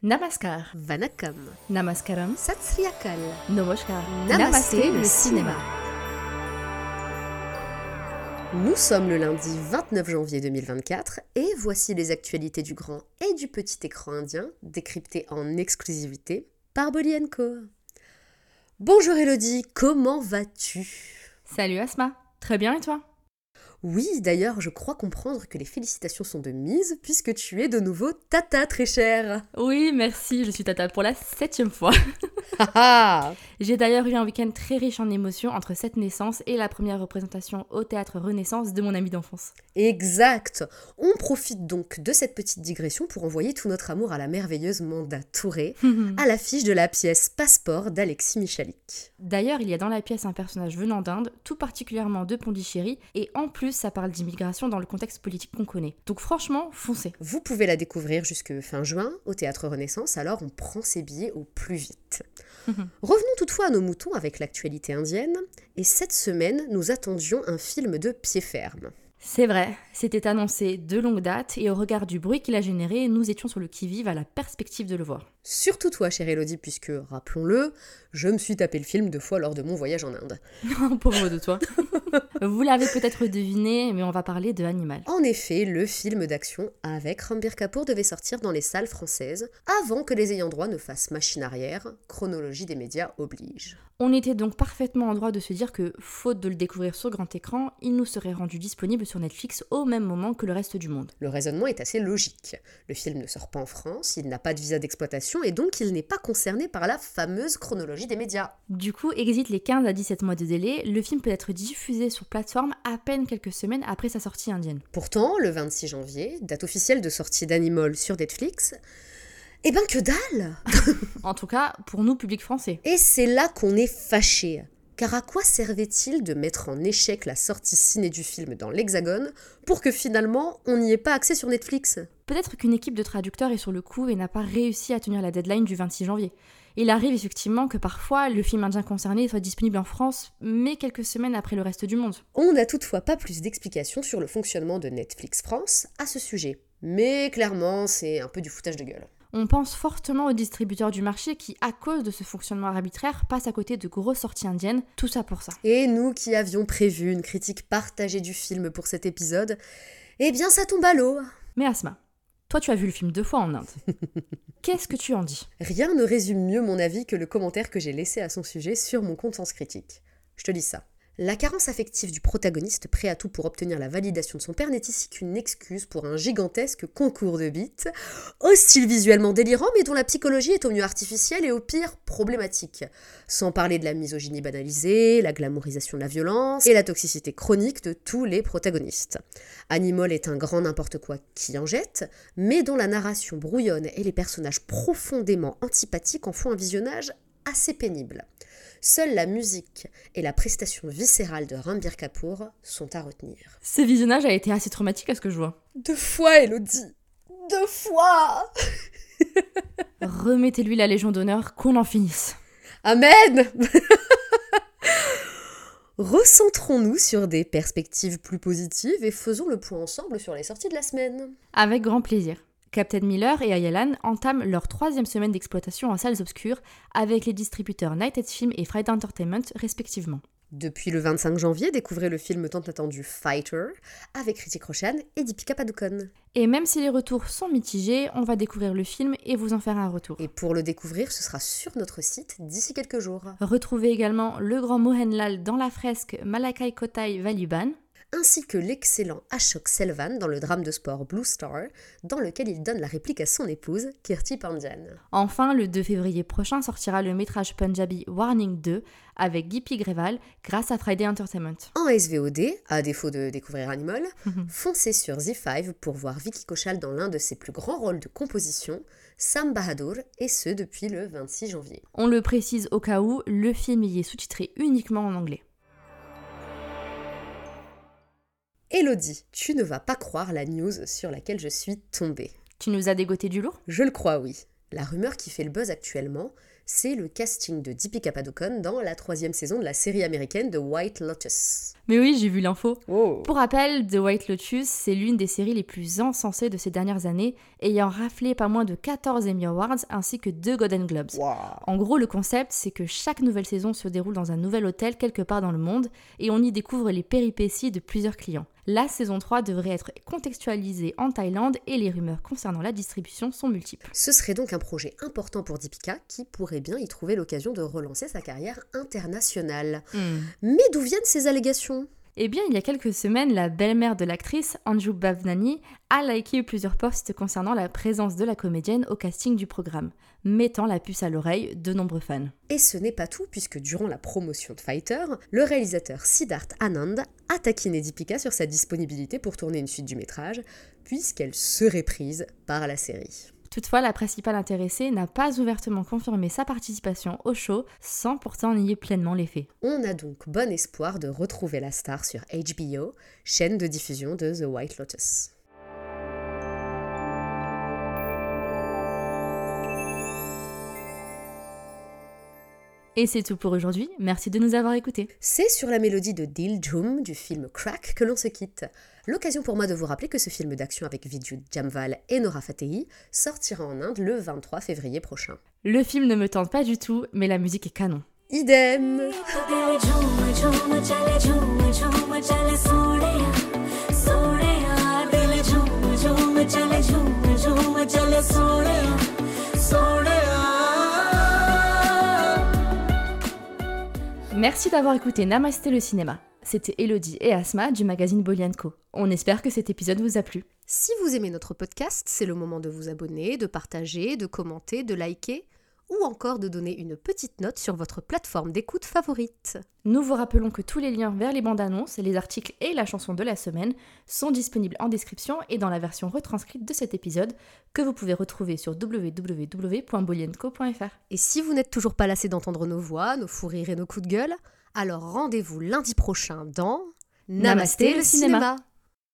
Namaskar, Vanakkam, Namaskaram, Satsriyakal, Namaskar, le cinéma. Nous sommes le lundi 29 janvier 2024 et voici les actualités du grand et du petit écran indien décryptées en exclusivité par Bolly Co. Bonjour Elodie, comment vas-tu? Salut Asma, très bien et toi? Oui, d'ailleurs, je crois comprendre que les félicitations sont de mise puisque tu es de nouveau tata très chère. Oui, merci, je suis tata pour la septième fois. Ah J'ai d'ailleurs eu un week-end très riche en émotions entre cette naissance et la première représentation au théâtre Renaissance de mon ami d'enfance. Exact. On profite donc de cette petite digression pour envoyer tout notre amour à la merveilleuse Manda Touré, à l'affiche de la pièce Passeport d'Alexis Michalik. D'ailleurs, il y a dans la pièce un personnage venant d'Inde, tout particulièrement de Pondichéry, et en plus, ça parle d'immigration dans le contexte politique qu'on connaît. Donc franchement, foncez. Vous pouvez la découvrir jusque fin juin au Théâtre Renaissance, alors on prend ses billets au plus vite. Revenons toutefois à nos moutons avec l'actualité indienne, et cette semaine, nous attendions un film de pied ferme. C'est vrai, c'était annoncé de longue date et au regard du bruit qu'il a généré, nous étions sur le qui-vive à la perspective de le voir. Surtout toi, chère Elodie, puisque, rappelons-le, je me suis tapé le film deux fois lors de mon voyage en Inde. Pauvre de toi. Vous l'avez peut-être deviné, mais on va parler de Animal. En effet, le film d'action avec Rambir Kapoor devait sortir dans les salles françaises avant que les ayants droit ne fassent machine arrière, chronologie des médias oblige. On était donc parfaitement en droit de se dire que, faute de le découvrir sur grand écran, il nous serait rendu disponible sur Netflix au même moment que le reste du monde. Le raisonnement est assez logique. Le film ne sort pas en France, il n'a pas de visa d'exploitation et donc il n'est pas concerné par la fameuse chronologie des médias. Du coup, exit les 15 à 17 mois de délai, le film peut être diffusé sur plateforme à peine quelques semaines après sa sortie indienne. Pourtant, le 26 janvier, date officielle de sortie d'Animal sur Netflix, eh ben que dalle En tout cas, pour nous, public français. Et c'est là qu'on est fâché. Car à quoi servait-il de mettre en échec la sortie ciné du film dans l'Hexagone pour que finalement on n'y ait pas accès sur Netflix? Peut-être qu'une équipe de traducteurs est sur le coup et n'a pas réussi à tenir la deadline du 26 janvier. Il arrive effectivement que parfois le film indien concerné soit disponible en France, mais quelques semaines après le reste du monde. On n'a toutefois pas plus d'explications sur le fonctionnement de Netflix France à ce sujet. Mais clairement, c'est un peu du foutage de gueule. On pense fortement aux distributeurs du marché qui, à cause de ce fonctionnement arbitraire, passent à côté de grosses sorties indiennes, tout ça pour ça. Et nous qui avions prévu une critique partagée du film pour cet épisode, eh bien ça tombe à l'eau. Mais Asma, toi tu as vu le film deux fois en Inde. Qu'est-ce que tu en dis? Rien ne résume mieux mon avis que le commentaire que j'ai laissé à son sujet sur mon compte Sens Critique. Je te lis ça. La carence affective du protagoniste, prêt à tout pour obtenir la validation de son père, n'est ici qu'une excuse pour un gigantesque concours de bites, au style visuellement délirant, mais dont la psychologie est au mieux artificielle et au pire problématique. Sans parler de la misogynie banalisée, la glamourisation de la violence et la toxicité chronique de tous les protagonistes. Animal est un grand n'importe quoi qui en jette, mais dont la narration brouillonne et les personnages profondément antipathiques en font un visionnage assez pénible. Seule la musique et la prestation viscérale de Rambir Kapoor sont à retenir. Ce visionnage a été assez traumatique à ce que je vois. Deux fois, Elodie Deux fois Remettez-lui la Légion d'honneur, qu'on en finisse. Amen Recentrons-nous sur des perspectives plus positives et faisons le point ensemble sur les sorties de la semaine. Avec grand plaisir. Captain Miller et Ayalan entament leur troisième semaine d'exploitation en salles obscures avec les distributeurs Nighted Film et Friday Entertainment respectivement. Depuis le 25 janvier, découvrez le film tant attendu Fighter avec Hrithik Roshan et Deepika Padukone. Et même si les retours sont mitigés, on va découvrir le film et vous en faire un retour. Et pour le découvrir, ce sera sur notre site d'ici quelques jours. Retrouvez également le grand Mohenlal dans la fresque Malakai Kotai Valuban, ainsi que l'excellent Ashok Selvan dans le drame de sport Blue Star, dans lequel il donne la réplique à son épouse, Kirti Pandyan. Enfin, le 2 février prochain sortira le métrage punjabi Warning 2 avec Gippy Greval grâce à Friday Entertainment. En SVOD, à défaut de découvrir Animal, foncez sur Z5 pour voir Vicky Kochal dans l'un de ses plus grands rôles de composition, Sam Bahadur, et ce depuis le 26 janvier. On le précise au cas où, le film y est sous-titré uniquement en anglais. Elodie, tu ne vas pas croire la news sur laquelle je suis tombée. Tu nous as dégoté du lourd Je le crois, oui. La rumeur qui fait le buzz actuellement, c'est le casting de Deepika Padukone dans la troisième saison de la série américaine The White Lotus. Mais oui, j'ai vu l'info. Oh. Pour rappel, The White Lotus, c'est l'une des séries les plus encensées de ces dernières années, ayant raflé pas moins de 14 Emmy Awards ainsi que 2 Golden Globes. Wow. En gros, le concept, c'est que chaque nouvelle saison se déroule dans un nouvel hôtel quelque part dans le monde et on y découvre les péripéties de plusieurs clients. La saison 3 devrait être contextualisée en Thaïlande et les rumeurs concernant la distribution sont multiples. Ce serait donc un projet important pour Deepika qui pourrait bien y trouver l'occasion de relancer sa carrière internationale. Mais d'où viennent ces allégations? Eh bien, il y a quelques semaines, la belle-mère de l'actrice, Anju Bhavnani, a liké plusieurs posts concernant la présence de la comédienne au casting du programme, mettant la puce à l'oreille de nombreux fans. Et ce n'est pas tout, puisque durant la promotion de Fighter, le réalisateur Siddharth Anand a taquiné Deepika sur sa disponibilité pour tourner une suite du métrage, puisqu'elle serait prise par la série. Toutefois, la principale intéressée n'a pas ouvertement confirmé sa participation au show, sans pourtant nier pleinement les faits. On a donc bon espoir de retrouver la star sur HBO, chaîne de diffusion de The White Lotus. Et c'est tout pour aujourd'hui, merci de nous avoir écoutés. C'est sur la mélodie de Dil Jum du film Crack que l'on se quitte. L'occasion pour moi de vous rappeler que ce film d'action avec Vidyut Jamval et Nora Fateh sortira en Inde le 23 février prochain. Le film ne me tente pas du tout, mais la musique est canon. Idem Merci d'avoir écouté Namasté le cinéma. C'était Elodie et Asma du magazine Bolianco. On espère que cet épisode vous a plu. Si vous aimez notre podcast, c'est le moment de vous abonner, de partager, de commenter, de liker ou encore de donner une petite note sur votre plateforme d'écoute favorite. Nous vous rappelons que tous les liens vers les bandes annonces, les articles et la chanson de la semaine sont disponibles en description et dans la version retranscrite de cet épisode que vous pouvez retrouver sur www.bolienco.fr. Et si vous n'êtes toujours pas lassé d'entendre nos voix, nos fous rires et nos coups de gueule, alors rendez-vous lundi prochain dans Namasté, le cinéma.